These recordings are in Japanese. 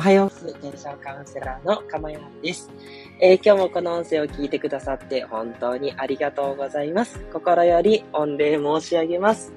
おはようございます。テンションカウンセラーのかまやです、えー、今日もこの音声を聞いてくださって本当にありがとうございます。心より御礼申し上げます。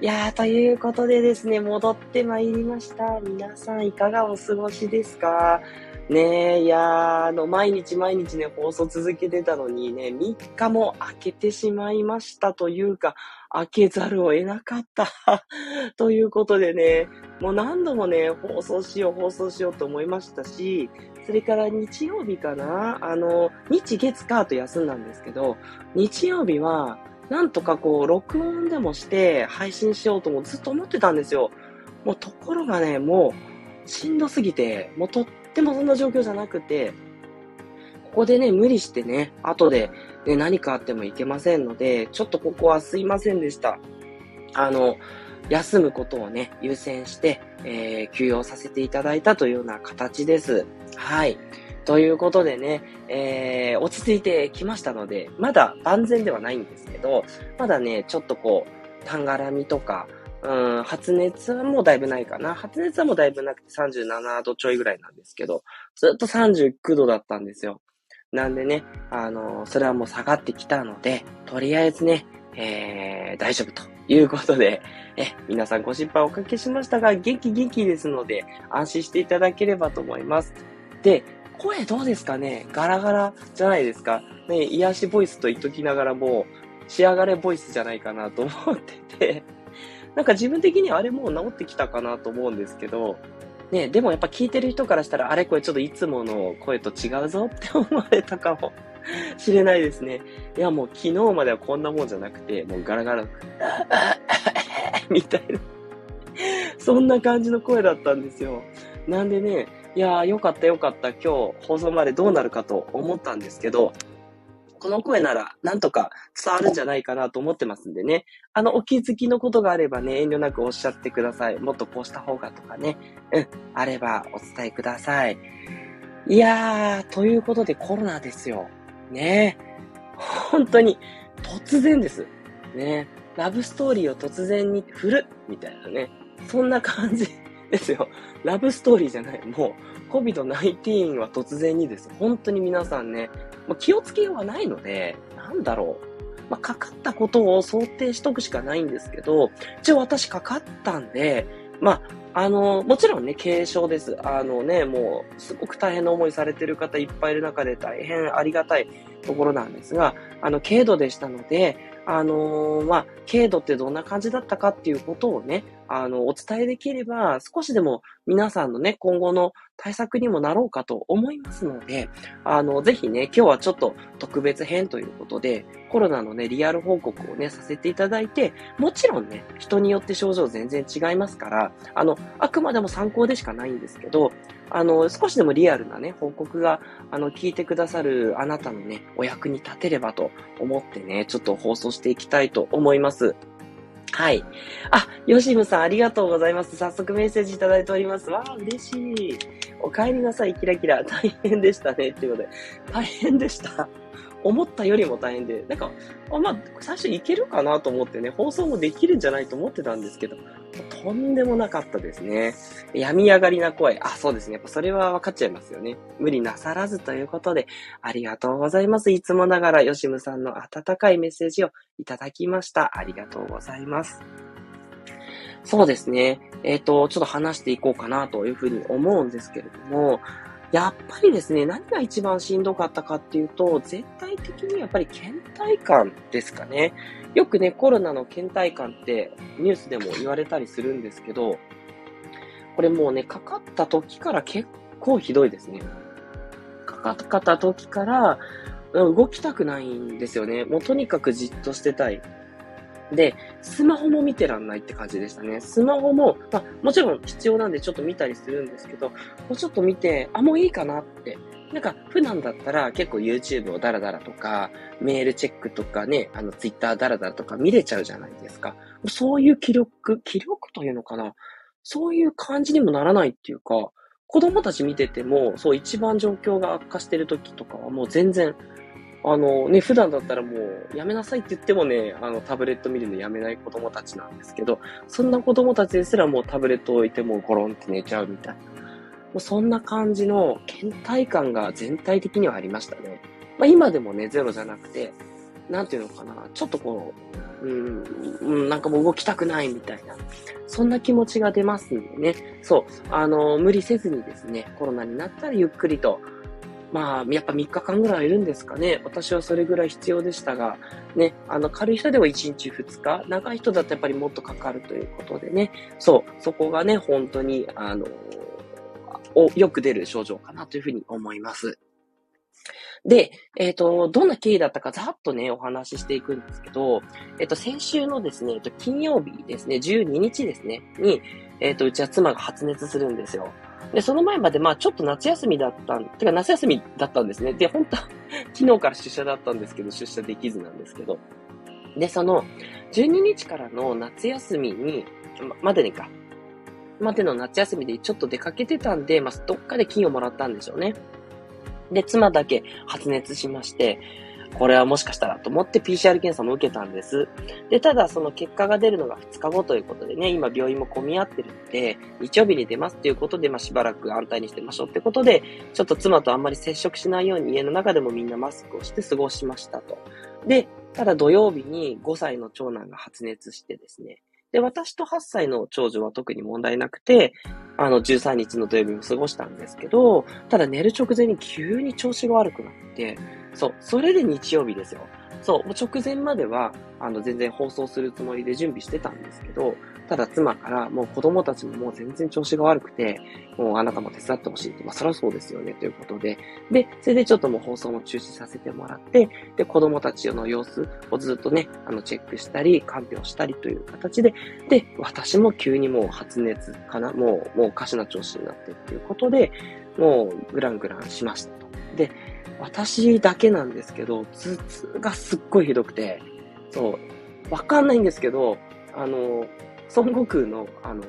いやー、ということでですね、戻ってまいりました。皆さんいかがお過ごしですか？ねえ、いやー、あの、毎日毎日ね、放送続けてたのにね、3日も空けてしまいましたというか、開けざるを得なかった ということでね、もう何度もね、放送しよう、放送しようと思いましたし、それから日曜日かなあの、日月火と休んだんですけど、日曜日は、なんとかこう、録音でもして配信しようともずっと思ってたんですよ。もうところがね、もう、しんどすぎて、もうとってもそんな状況じゃなくて、ここでね、無理してね、後で、ね、何かあってもいけませんので、ちょっとここはすいませんでした。あの、休むことをね、優先して、えー、休養させていただいたというような形です。はい。ということでね、えー、落ち着いてきましたので、まだ万全ではないんですけど、まだね、ちょっとこう、たんがらみとか、うん、発熱はもうだいぶないかな。発熱はもうだいぶなくて37度ちょいぐらいなんですけど、ずっと39度だったんですよ。なんでね、あの、それはもう下がってきたので、とりあえずね、えー、大丈夫ということで、え、皆さんご心配おかけしましたが、元気元気ですので、安心していただければと思います。で、声どうですかね？ガラガラじゃないですか？ね、癒しボイスと言っときながらもう、仕上がれボイスじゃないかなと思ってて、なんか自分的にあれもう治ってきたかなと思うんですけど、ね、でもやっぱ聞いてる人からしたら、あれこれちょっといつもの声と違うぞって思われたかもしれないですね。いやもう昨日まではこんなもんじゃなくて、もうガラガラ、みたいなそんな感じの声だったんですよ。なんでね、いやーよかったよかった、今日放送までどうなるかと思ったんですけど、この声ならなんとか伝わるんじゃないかなと思ってますんでね。あの、お気づきのことがあればね、遠慮なくおっしゃってください。もっとこうした方がとかね。うん、あればお伝えください。いやー、ということでコロナですよ。ね本当に突然です。ねラブストーリーを突然に振るみたいなね。そんな感じですよ。ラブストーリーじゃない。もう、COVID-19 は突然にです。本当に皆さんね、まあ、気をつけようがないので、なんだろう。まあ、かかったことを想定しとくしかないんですけど、一応私かかったんで、まあ、あの、もちろんね、軽症です。あのね、もう、すごく大変な思いされてる方いっぱいいる中で大変ありがたいところなんですが、あの、軽度でしたので、あのー、まあ、軽度ってどんな感じだったかっていうことをね、あの、お伝えできれば、少しでも皆さんのね、今後の対策にもなろうかと思いますので、あの、ぜひね、今日はちょっと特別編ということで、コロナのね、リアル報告をね、させていただいて、もちろんね、人によって症状全然違いますから、あの、あくまでも参考でしかないんですけど、あの、少しでもリアルなね、報告が、あの、聞いてくださるあなたのね、お役に立てればと思ってね、ちょっと放送していきたいと思います。はい。あ、ヨシムさんありがとうございます。早速メッセージいただいております。わあ、嬉しい。お帰りなさい、キラキラ。大変でしたね。ということで。大変でした。思ったよりも大変で、なんか、あまあ、最初いけるかなと思ってね、放送もできるんじゃないと思ってたんですけど、とんでもなかったですね。病み上がりな声。あ、そうですね。やっぱそれは分かっちゃいますよね。無理なさらずということで、ありがとうございます。いつもながら、吉ムさんの温かいメッセージをいただきました。ありがとうございます。そうですね。えっ、ー、と、ちょっと話していこうかなというふうに思うんですけれども、やっぱりですね、何が一番しんどかったかっていうと、絶対的にやっぱり倦怠感ですかね。よくね、コロナの倦怠感ってニュースでも言われたりするんですけど、これもうね、かかった時から結構ひどいですね。かかった時から、動きたくないんですよね。もうとにかくじっとしてたい。で、スマホも見てらんないって感じでしたね。スマホも、まあ、もちろん必要なんでちょっと見たりするんですけど、もうちょっと見て、あ、もういいかなって。なんか、普段だったら結構 YouTube をダラダラとか、メールチェックとかね、あの Twitter ダラダラとか見れちゃうじゃないですか。そういう記録、記録というのかなそういう感じにもならないっていうか、子供たち見てても、そう一番状況が悪化してる時とかはもう全然あのね、普段だったらもうやめなさいって言ってもね、あのタブレット見るのやめない子供たちなんですけど、そんな子供たちですらもうタブレット置いてもうゴロンって寝ちゃうみたいな。もうそんな感じの倦怠感が全体的にはありましたね。まあ今でもね、ゼロじゃなくて、なんていうのかな、ちょっとこう、うん、なんかもう動きたくないみたいな、そんな気持ちが出ますんでね、そう、あの、無理せずにですね、コロナになったらゆっくりと、まあ、やっぱ3日間ぐらいいるんですかね。私はそれぐらい必要でしたが、ね、あの、軽い人では1日2日、長い人だとやっぱりもっとかかるということでね、そう、そこがね、本当に、あの、およく出る症状かなというふうに思います。で、えっ、ー、と、どんな経緯だったかざっとね、お話ししていくんですけど、えっ、ー、と、先週のですね、えっ、と、金曜日ですね、12日ですね、に、えっ、と、うちは妻が発熱するんですよ。で、その前まで、まあ、ちょっと夏休みだったん、てか夏休みだったんですね。で、本当は 昨日から出社だったんですけど、出社できずなんですけど。で、その、12日からの夏休みに、ま、までにか、までの夏休みでちょっと出かけてたんで、まあ、どっかで金をもらったんでしょうね。で、妻だけ発熱しまして、これはもしかしたらと思って PCR 検査も受けたんです。で、ただその結果が出るのが2日後ということでね、今病院も混み合ってるので、日曜日に出ますっていうことで、まあしばらく安泰にしてましょうってことで、ちょっと妻とあんまり接触しないように家の中でもみんなマスクをして過ごしましたと。で、ただ土曜日に5歳の長男が発熱してですね、で、私と8歳の長女は特に問題なくて、あの、13日の土曜日も過ごしたんですけど、ただ寝る直前に急に調子が悪くなって、そう、それで日曜日ですよ。そう、もう直前までは、あの、全然放送するつもりで準備してたんですけど、ただ妻から、もう子供たちももう全然調子が悪くて、もうあなたも手伝ってほしいって、まあそりゃそうですよね、ということで、で、それでちょっともう放送も中止させてもらって、で、子供たちの様子をずっとね、あの、チェックしたり、看病したりという形で、で、私も急にもう発熱かな、もう、もうおかしな調子になってっていうことで、もうグラングランしましたと。で、私だけなんですけど、頭痛がすっごいひどくて、そう、わかんないんですけど、あの、孫悟空の、あの、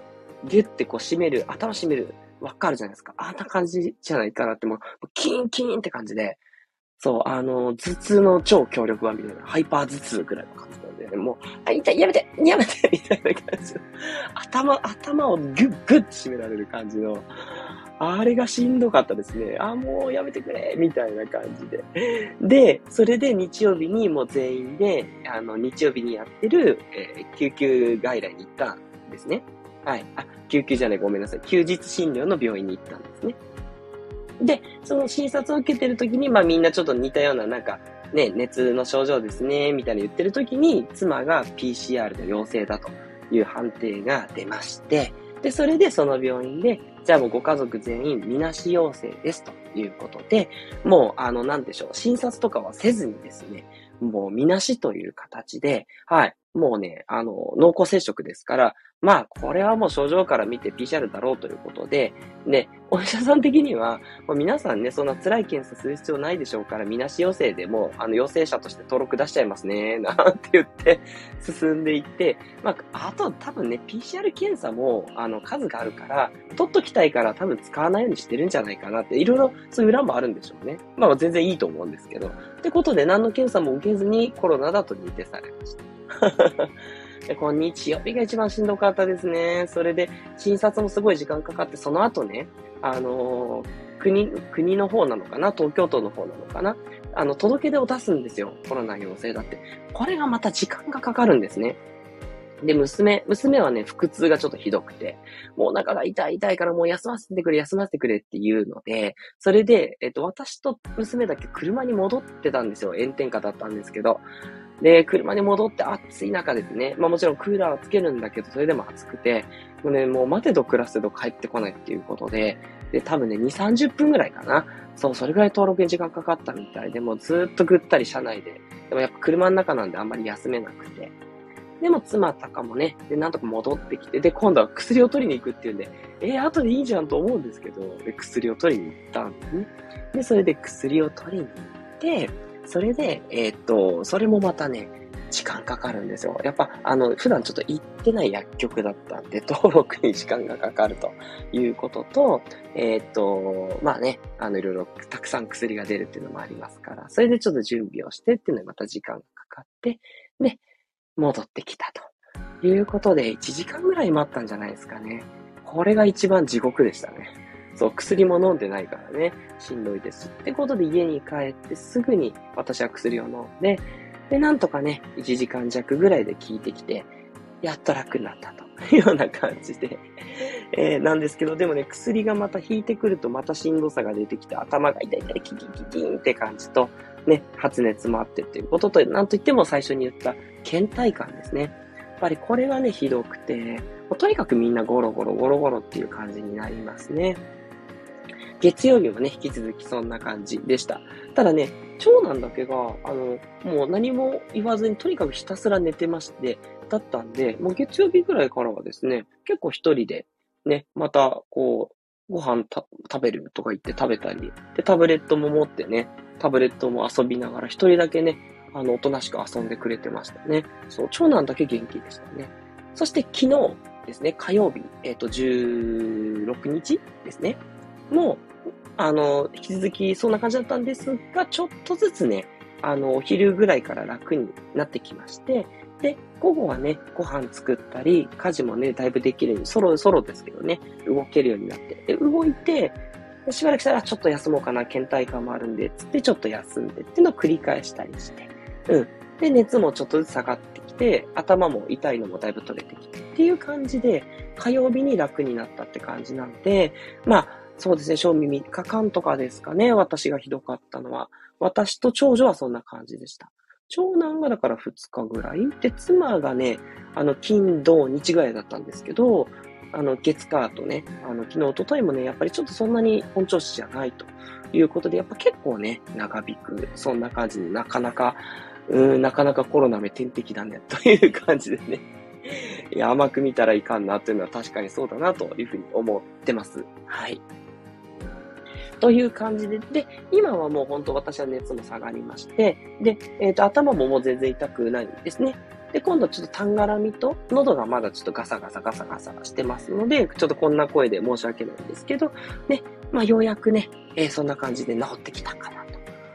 ギュッてこう締める、頭締める、わかるじゃないですか。あんな感じじゃないかなって、もう、キンキンって感じで、そう、あの、頭痛の超強力版みたいな、ハイパー頭痛ぐらいの感じなんで、ね、もう、あ、痛い、やめてやめてみたいな感じ頭、頭をギュッグッて締められる感じの、あれがしんどかったですね。あ、もうやめてくれみたいな感じで。で、それで日曜日にもう全員で、あの、日曜日にやってる、えー、救急外来に行ったんですね。はい。あ、救急じゃない、ごめんなさい。休日診療の病院に行ったんですね。で、その診察を受けてる時に、まあみんなちょっと似たような、なんか、ね、熱の症状ですね、みたいな言ってる時に、妻が PCR の陽性だという判定が出まして、で、それでその病院で、じゃあもうご家族全員、みなし陽性ですということで、もう、あの、なんでしょう、診察とかはせずにですね、もうみなしという形で、はい、もうね、あの、濃厚接触ですから、まあ、これはもう症状から見て PCR だろうということで、で、お医者さん的には、もう皆さんね、そんな辛い検査する必要ないでしょうから、みなし陽性でも、あの、陽性者として登録出しちゃいますね、なんて言って進んでいって、まあ、あと多分ね、PCR 検査も、あの、数があるから、取っときたいから多分使わないようにしてるんじゃないかなって、いろいろそういう裏もあるんでしょうね。まあ、全然いいと思うんですけど。ってことで、何の検査も受けずにコロナだと認定されました。で、この日曜日が一番しんどかったですね。それで、診察もすごい時間かかって、その後ね、あのー、国、国の方なのかな？東京都の方なのかな？あの、届け出を出すんですよ。コロナ陽性だって。これがまた時間がかかるんですね。で、娘、娘はね、腹痛がちょっとひどくて、もうお腹が痛い痛いからもう休ませてくれ、休ませてくれって言うので、それで、えっと、私と娘だけ車に戻ってたんですよ。炎天下だったんですけど。で、車に戻って暑い中ですね。まあもちろんクーラーはつけるんだけど、それでも暑くて、もうね、もう待てど暮らせど帰ってこないっていうことで、で、多分ね、2、30分ぐらいかな。そう、それぐらい登録に時間かかったみたいで、もうずっとぐったり車内で。でもやっぱ車の中なんであんまり休めなくて。でも妻とかもね、で、なんとか戻ってきて、で、今度は薬を取りに行くっていうんで、えー、後でいいじゃんと思うんですけど、で、薬を取りに行ったんですね。で、それで薬を取りに行って、それで、えー、っと、それもまたね、時間かかるんですよ。やっぱ、あの、普段ちょっと行ってない薬局だったんで、登録に時間がかかるということと、えー、っと、まあね、あの、いろいろたくさん薬が出るっていうのもありますから、それでちょっと準備をしてっていうのにまた時間がかかって、で、戻ってきたということで、1時間ぐらい待ったんじゃないですかね。これが一番地獄でしたね。そう、薬も飲んでないからね、しんどいです。ってことで家に帰ってすぐに私は薬を飲んで、で、なんとかね、1時間弱ぐらいで効いてきて、やっと楽になったという ような感じで、えー、なんですけど、でもね、薬がまた引いてくるとまたしんどさが出てきて、頭が痛い痛いキキキキンって感じと、ね、発熱もあってっていうことと、なんといっても最初に言った倦怠感ですね。やっぱりこれがね、ひどくて、とにかくみんなゴロゴロゴロゴロっていう感じになりますね。月曜日もね、引き続きそんな感じでした。ただね、長男だけが、あの、もう何も言わずに、とにかくひたすら寝てまして、だったんで、もう月曜日ぐらいからはですね、結構一人で、ね、また、こう、ご飯食べるとか言って食べたり、で、タブレットも持ってね、タブレットも遊びながら、一人だけね、あの、おとなしく遊んでくれてましたね。そう、長男だけ元気でしたね。そして昨日ですね、火曜日、えっ、ー、と、16日ですね。もう、あの、引き続きそんな感じだったんですが、ちょっとずつね、あの、お昼ぐらいから楽になってきまして、で、午後はね、ご飯作ったり、家事もね、だいぶできるように、そろそろですけどね、動けるようになって、で、動いて、しばらくしたらちょっと休もうかな、倦怠感もあるんで、つってちょっと休んでっていうのを繰り返したりして、うん。で、熱もちょっとずつ下がってきて、頭も痛いのもだいぶ取れてきてっていう感じで、火曜日に楽になったって感じなんで、まあ、そうですね、賞味3日間とかですかね、私がひどかったのは。私と長女はそんな感じでした。長男がだから2日ぐらい。で、妻がね、あの、金、土、日ぐらいだったんですけど、あの、月火とね、あの、昨日、おとといもね、やっぱりちょっとそんなに本調子じゃないということで、やっぱ結構ね、長引く、そんな感じで、なかなか、うん、なかなかコロナ目天敵だね、という感じでね。いや、甘く見たらいかんな、というのは確かにそうだな、というふうに思ってます。はい。という感じで、で、今はもう本当私は熱も下がりまして、で、えっ、ー、と、頭ももう全然痛くないんですね。で、今度ちょっとたんがらみと、喉がまだちょっとガサガサガサガサしてますので、ちょっとこんな声で申し訳ないんですけど、ね、まあようやくね、えー、そんな感じで治ってきたかな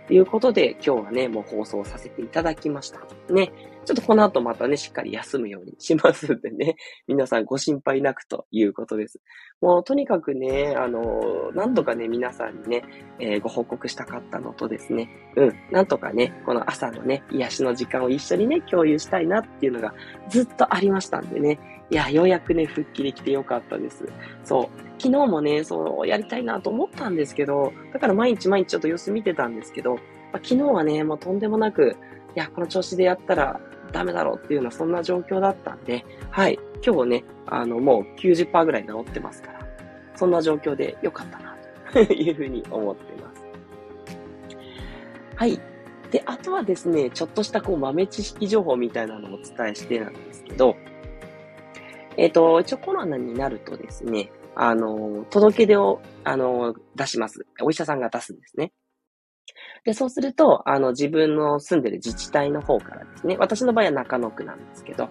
ということで、今日はね、もう放送させていただきました。ね。ちょっとこの後またね、しっかり休むようにしますんでね、皆さんご心配なくということです。もうとにかくね、あの、なんとかね、皆さんにね、えー、ご報告したかったのとですね、うん、なんとかね、この朝のね、癒しの時間を一緒にね、共有したいなっていうのがずっとありましたんでね、いや、ようやくね、復帰できてよかったです。そう。昨日もね、そう、やりたいなと思ったんですけど、だから毎日毎日ちょっと様子見てたんですけど、まあ、昨日はね、もうとんでもなく、いや、この調子でやったらダメだろうっていうような、そんな状況だったんで、はい。今日ね、あの、もう90%ぐらい治ってますから、そんな状況でよかったな、というふうに思ってます。はい。で、あとはですね、ちょっとしたこう豆知識情報みたいなのをお伝えしてなんですけど、えっ、ー、と、一応コロナになるとですね、あの、届け出を、あの、出します。お医者さんが出すんですね。で、そうすると、あの、自分の住んでる自治体の方からですね、私の場合は中野区なんですけど、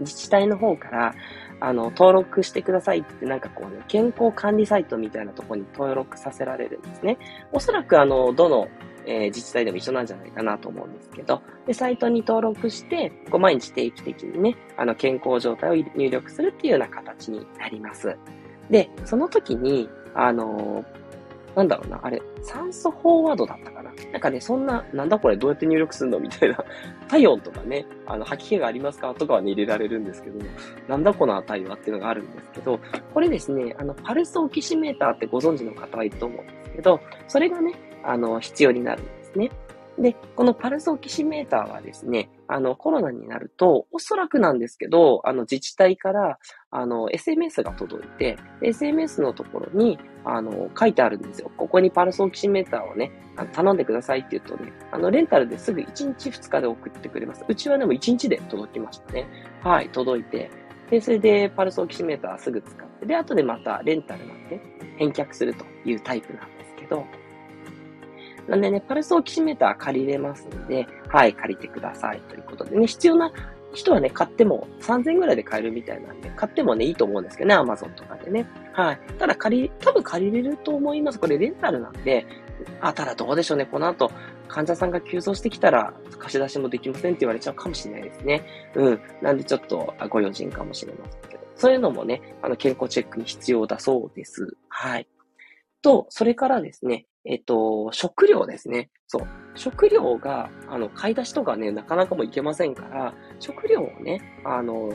自治体の方から、あの、登録してくださいってなんかこうね、健康管理サイトみたいなところに登録させられるんですね。おそらくあの、どの、えー、自治体でも一緒なんじゃないかなと思うんですけど、で、サイトに登録して、こう毎日定期的にね、あの、健康状態を入力するっていうような形になります。で、その時に、あのなんだろうな、あれ、酸素フォワードだったかな。なんかね、そんな、なんだこれどうやって入力するの？みたいな、体温とかね、あの、吐き気がありますか？とかはね、入れられるんですけど、なんだこの値はっていうのがあるんですけど、これですね、あの、パルスオキシメーターってご存知の方はいると思うんですけど、それがね、あの、必要になるんですね。で、このパルスオキシメーターはですね、あの、コロナになると、おそらくなんですけど、あの、自治体から、あの、SMS が届いて、SMS のところに、あの、書いてあるんですよ。ここにパルスオキシメーターをね、頼んでくださいって言うとね、あの、レンタルですぐ1日2日で送ってくれます。うちはでも1日で届きましたね。はい、届いて。で、それでパルスオキシメーターすぐ使って、で、後でまたレンタルなんで返却するというタイプなんですけど、なんでね、パルスオキシメーター借りれますので、はい、借りてくださいということでね、必要な人はね、買っても3000円ぐらいで買えるみたいなんで、買ってもね、いいと思うんですけどね、アマゾンとかでね。はい。ただ借り、多分借りれると思います。これレンタルなんで、あ、ただどうでしょうね。この後、患者さんが急増してきたら、貸し出しもできませんって言われちゃうかもしれないですね。うん。なんでちょっとご用心かもしれませんけど。そういうのもね、あの、健康チェックに必要だそうです。はい。と、それからですね、えっと、食料ですね。そう。食料が、あの、買い出しとかね、なかなかもいけませんから、食料をね、あの、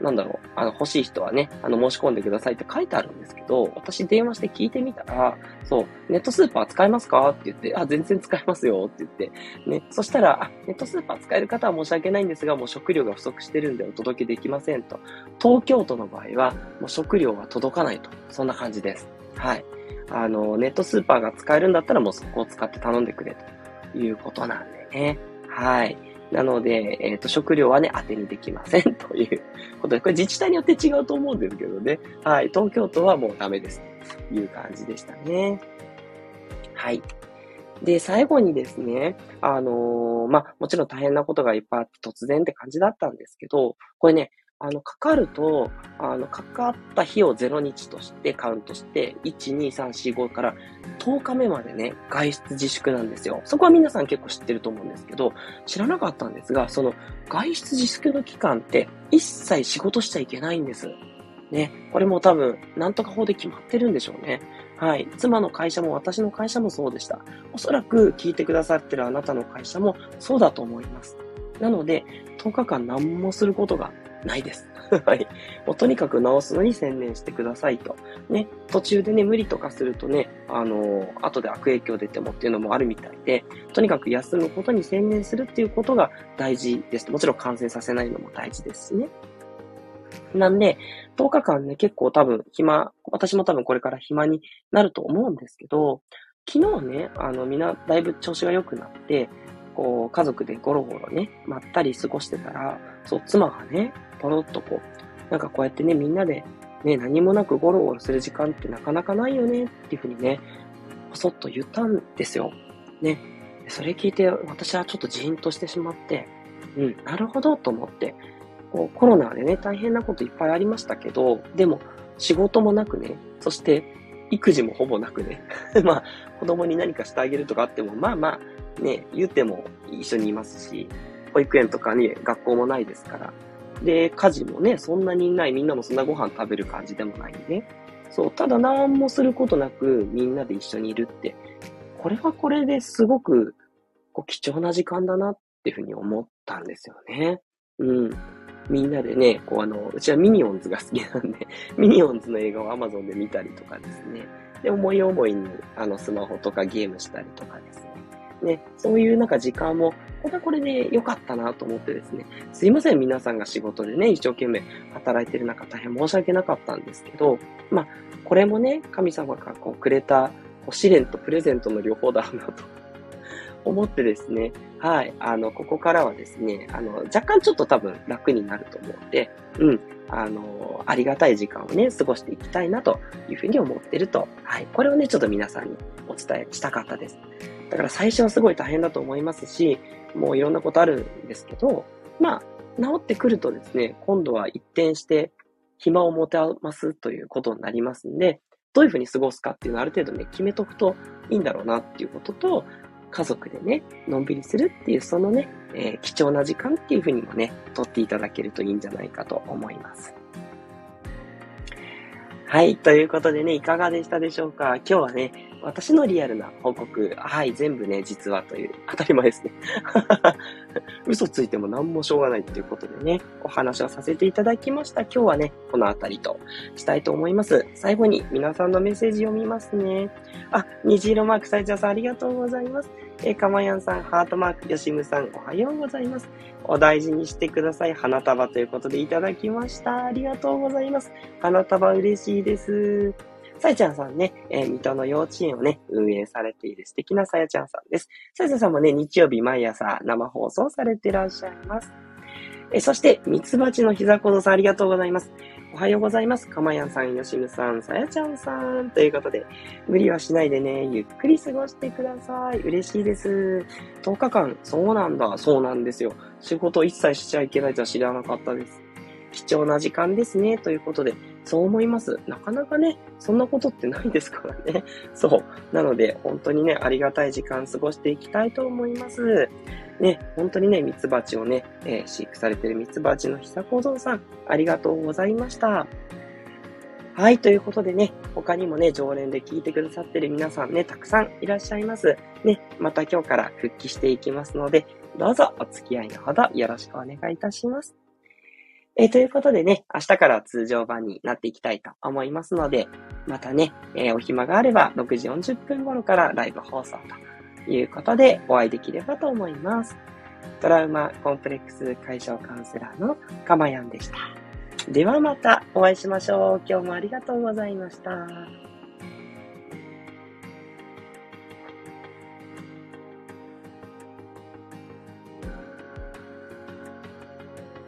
なんだろう、あの、欲しい人はね、あの、申し込んでくださいって書いてあるんですけど、私電話して聞いてみたら、そう、ネットスーパー使えますか？って言って、あ、全然使えますよって言って、ね、そしたら、あ、ネットスーパー使える方は申し訳ないんですが、もう食料が不足してるんでお届けできませんと。東京都の場合は、もう食料が届かないと。そんな感じです。はい。あの、ネットスーパーが使えるんだったらもうそこを使って頼んでくれということなんでね。はい。なので、えっ、ー、と、食料はね、当てにできませんということで、これ自治体によって違うと思うんですけどね。はい。東京都はもうダメですという感じでしたね。はい。で、最後にですね、あのー、まあ、もちろん大変なことがいっぱいあって突然って感じだったんですけど、これね、あの、かかると、あの、かかった日を0日としてカウントして、1、2、3、4、5から10日目までね、外出自粛なんですよ。そこは皆さん結構知ってると思うんですけど、知らなかったんですが、その外出自粛の期間って一切仕事しちゃいけないんです。ね、これも多分、なんとか法で決まってるんでしょうね。はい。妻の会社も私の会社もそうでした。おそらく聞いてくださってるあなたの会社もそうだと思います。なので、10日間何もすることがないです。はい。もうとにかく直すのに専念してくださいと。ね、途中でね、無理とかするとね、あのー、後で悪影響出てもっていうのもあるみたいで、とにかく休むことに専念するっていうことが大事ですもちろん感染させないのも大事ですしね。なんで、10日間ね、結構多分暇、私も多分これから暇になると思うんですけど、昨日ね、あの、みんなだいぶ調子が良くなって、こう、家族でゴロゴロね、まったり過ごしてたら、そう、妻がね、ポロッとこう、なんかこうやってね、みんなで、ね、何もなくゴロゴロする時間ってなかなかないよね、っていうふうにね、ぽそっと言ったんですよ。ね。それ聞いて、私はちょっとジーンとしてしまって、うん、なるほどと思って、こうコロナでね、大変なこといっぱいありましたけど、でも、仕事もなくね、そして、育児もほぼなくね、まあ、子供に何かしてあげるとかあっても、まあまあ、ね、言っても一緒にいますし、保育園とかに学校もないですから。で、家事もね、そんなにない、みんなもそんなご飯食べる感じでもないんで、そう、ただ何もすることなくみんなで一緒にいるって、これはこれですごくこう貴重な時間だなっていうふうに思ったんですよね。うん。みんなでね、こうあの、うちはミニオンズが好きなんで、ミニオンズの映画を Amazon で見たりとかですね。で、思い思いにあのスマホとかゲームしたりとかですね。ね、そういうなんか時間も、これはこれで良かったなと思ってですね、すいません、皆さんが仕事でね、一生懸命働いてる中大変申し訳なかったんですけど、まあ、これもね、神様がこうくれたこう試練とプレゼントの両方だなと 思ってですね、はい、あの、ここからはですね、あの、若干ちょっと多分楽になると思うんで、うん、あの、ありがたい時間をね、過ごしていきたいなというふうに思ってると、はい、これをね、ちょっと皆さんにお伝えしたかったです。だから最初はすごい大変だと思いますし、もういろんなことあるんですけど、まあ、治ってくるとですね、今度は一転して暇を持て余すということになりますんで、どういうふうに過ごすかっていうのをある程度ね、決めとくといいんだろうなっていうことと、家族でね、のんびりするっていう、そのね、えー、貴重な時間っていうふうにもね、とっていただけるといいんじゃないかと思います。はい。ということでね、いかがでしたでしょうか？今日はね、私のリアルな報告、はい、全部ね、実はという、当たり前ですね。嘘ついても何もしょうがないっていうことでね、お話をさせていただきました。今日はね、このあたりとしたいと思います。最後に皆さんのメッセージ読みますね。あ、虹色マーク、さいちゃんさんありがとうございます。えー、かまやんさん、ハートマーク、よしむさん、おはようございます。お大事にしてください。花束ということでいただきました。ありがとうございます。花束嬉しいです。さやちゃんさんね、えー、水戸の幼稚園をね、運営されている素敵なさやちゃんさんです。さやちゃんさんもね、日曜日毎朝生放送されてらっしゃいます。え、そして、ミツバチの膝小僧さんありがとうございます。おはようございます。かまやんさん、よしむさん、さやちゃんさん。ということで、無理はしないでね、ゆっくり過ごしてください。嬉しいです。10日間、そうなんだ、そうなんですよ。仕事一切しちゃいけないとは知らなかったです。貴重な時間ですね、ということで、そう思います。なかなかね、そんなことってないですからね。そう。なので、本当にね、ありがたい時間過ごしていきたいと思います。ね、本当にね、ミツバチをね、えー、飼育されてるミツバチの久小僧さん、ありがとうございました。はい、ということでね、他にもね、常連で聞いてくださってる皆さんね、たくさんいらっしゃいます。ね、また今日から復帰していきますので、どうぞお付き合いのほどよろしくお願いいたします。えー、ということでね、明日から通常版になっていきたいと思いますので、またね、えー、お暇があれば6時40分頃からライブ放送ということでお会いできればと思います。トラウマコンプレックス解消カウンセラーのかまやんでした。ではまたお会いしましょう。今日もありがとうございました。